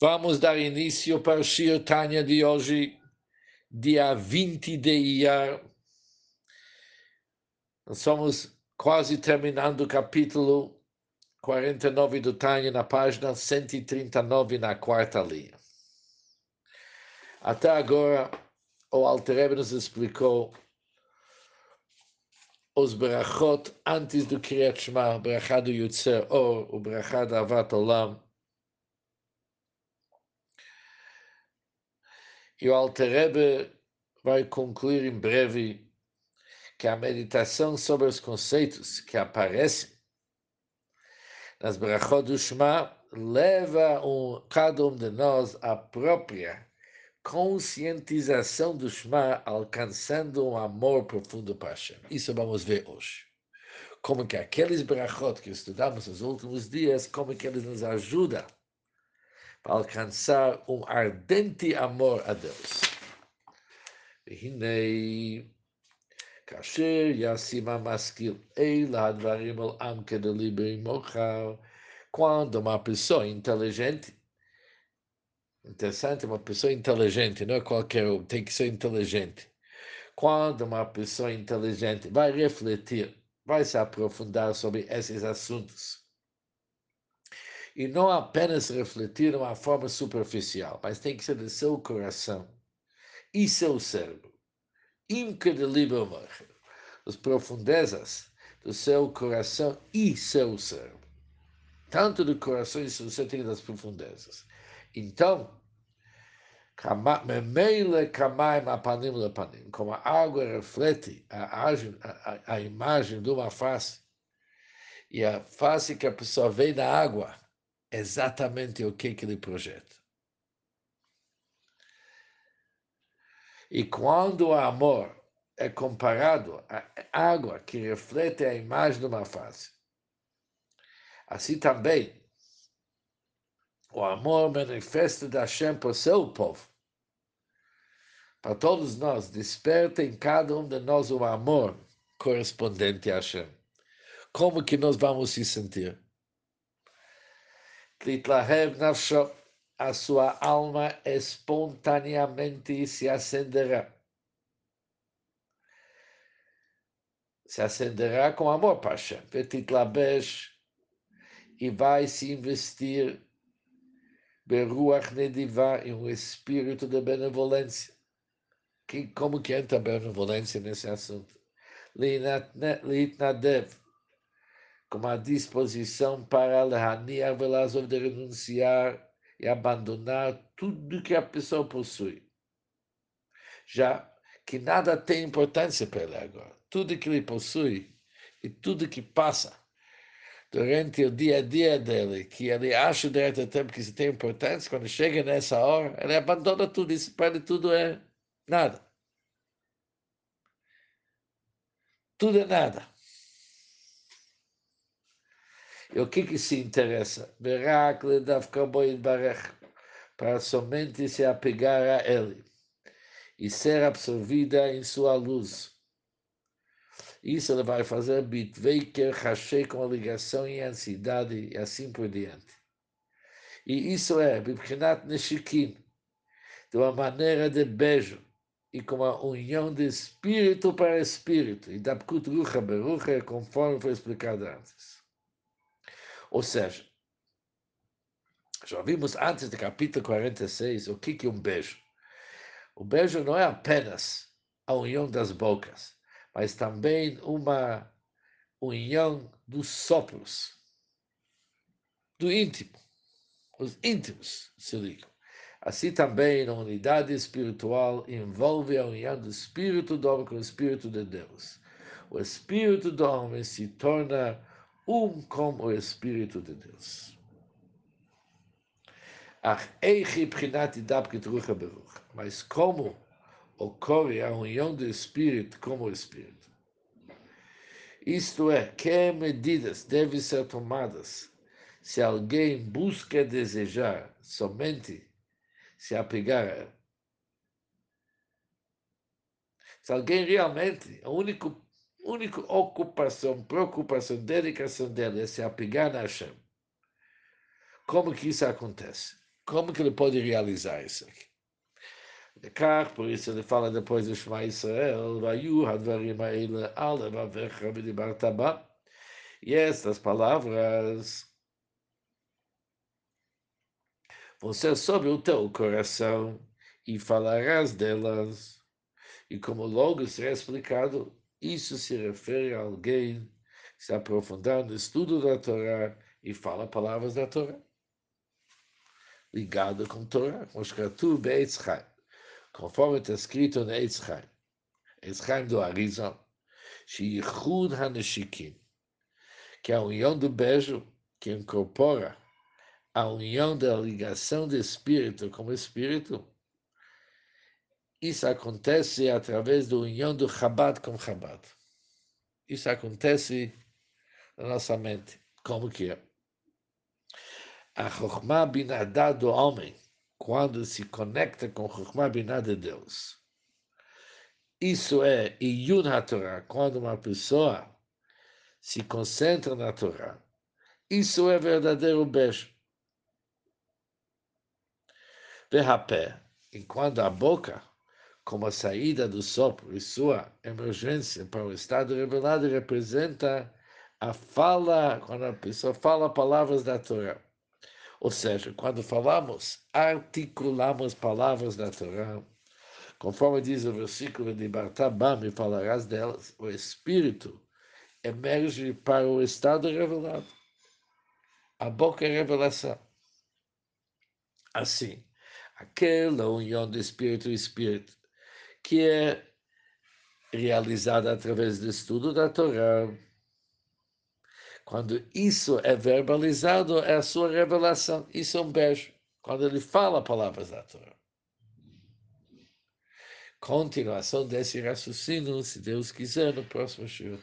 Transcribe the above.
Vamos dar início para o Shir Tanya de hoje, dia 20 de Iyar. Nós estamos quase terminando o capítulo 49 do Tanya, na página 139, na quarta linha. Até agora, o Alter nos explicou os brachot antes do Kriyat Shema, o brachá do Yutzer Or, o brachá da Avat Olam, E o Alter vai concluir em breve que a meditação sobre os conceitos que aparecem nas brachot do Shema leva um, cada um de nós à própria conscientização do Shema, alcançando um amor profundo para Hashem. Isso vamos ver hoje. Como que aqueles brachot que estudamos nos últimos dias, como que eles nos ajudam para alcançar um ardente amor a Deus. והנה, כאשר ישים המשכיל אלה הדברים על עם כדליבר מוכר, quando uma pessoa inteligente, interessante, uma pessoa inteligente, não é qualquer um, tem que ser inteligente. Quando uma pessoa inteligente vai refletir, vai se aprofundar sobre esses assuntos, e não apenas refletir de uma forma superficial, mas tem que ser do seu coração e seu cérebro. Imca de as profundezas do seu coração e seu cérebro. Tanto do coração e seu cérebro das profundezas. Então, como a água reflete a, a, a imagem de uma face, e a face que a pessoa vê na água exatamente o que, que ele projeta. E quando o amor é comparado à água que reflete a imagem de uma face, assim também o amor manifesto da Hashem por seu povo. Para todos nós, desperta em cada um de nós o amor correspondente a Hashem. Como que nós vamos se sentir? Litlahev nafsho, a sua alma espontaneamente se acenderá. Se acenderá com amor Hashem. Petitlabesh, e vai se investir Beruach em um espírito de benevolência. Que, como que entra a benevolência nesse assunto? Litnadev, com uma disposição para Lehaniah Velazov de renunciar e abandonar tudo que a pessoa possui. Já que nada tem importância para ele agora. Tudo que ele possui e tudo que passa durante o dia a dia dele, que ele acha durante o tempo que isso tem importância, quando chega nessa hora, ele abandona tudo. Isso para ele tudo é nada. Tudo é nada. E o que que se interessa? Para somente se apegar a ele e ser absorvida em sua luz. Isso ele vai fazer bitveiker hashei com a ligação e ansiedade e assim por diante. E isso é bibchinat neshikin, de uma maneira de beijo e com uma união de espírito para espírito, e da pkut rucha berucha, conforme foi explicado antes. Ou seja, já vimos antes do capítulo 46 o que é um beijo. O beijo não é apenas a união das bocas, mas também uma união dos sopros, do íntimo. Os íntimos se ligam. Assim também a unidade espiritual envolve a união do espírito do homem com o espírito de Deus. O espírito do homem se torna um com o Espírito de Deus. Mas como ocorre a união do Espírito com o Espírito? Isto é, que medidas devem ser tomadas se alguém busca desejar somente se apegar? Se alguém realmente, o único única ocupação, preocupação, dedicação dele é se apegar a Hashem. Como que isso acontece? Como que ele pode realizar isso aqui? כך, por isso ele fala depois do Shema Israel, Vayu Hadvarim Aile Ale Vavecha B'dibarta Ba. E estas palavras vão ser sobre o teu coração e falarás delas. E como logo será explicado, isso se refere a alguém que se aprofundar no estudo da Torá e fala palavras da Torá. Ligado com Torá, Moshkatu Be'etz Chaim. Conforme está escrito no Eitz Chaim, Eitz Chaim do Arizal, Sheichud HaNeshikim, que é a união do beijo que incorpora a união da ligação do espírito com o espírito, isso acontece através da união do Chabad com Chabad. Isso acontece na nossa mente. Como que é? A Chokhmah Binadá do homem quando se conecta com Chokhmah Binah de Deus. Isso é Iyun HaTorah, quando uma pessoa se concentra na Torá. Isso é verdadeiro beijo. Verrapé, enquanto a boca, como a saída do sopro e sua emergência para o estado revelado, representa a fala, quando a pessoa fala palavras da Torá. Ou seja, quando falamos, articulamos palavras da Torá, conforme diz o versículo de Bartabá, me falarás delas, o Espírito emerge para o estado revelado. A boca é revelação. Assim, aquela união do Espírito e Espírito, que é realizada através do estudo da Torá, quando isso é verbalizado, é a sua revelação. Isso é um beijo. Quando ele fala palavras da Torá. Continuação desse raciocínio, se Deus quiser, no próximo Shiur.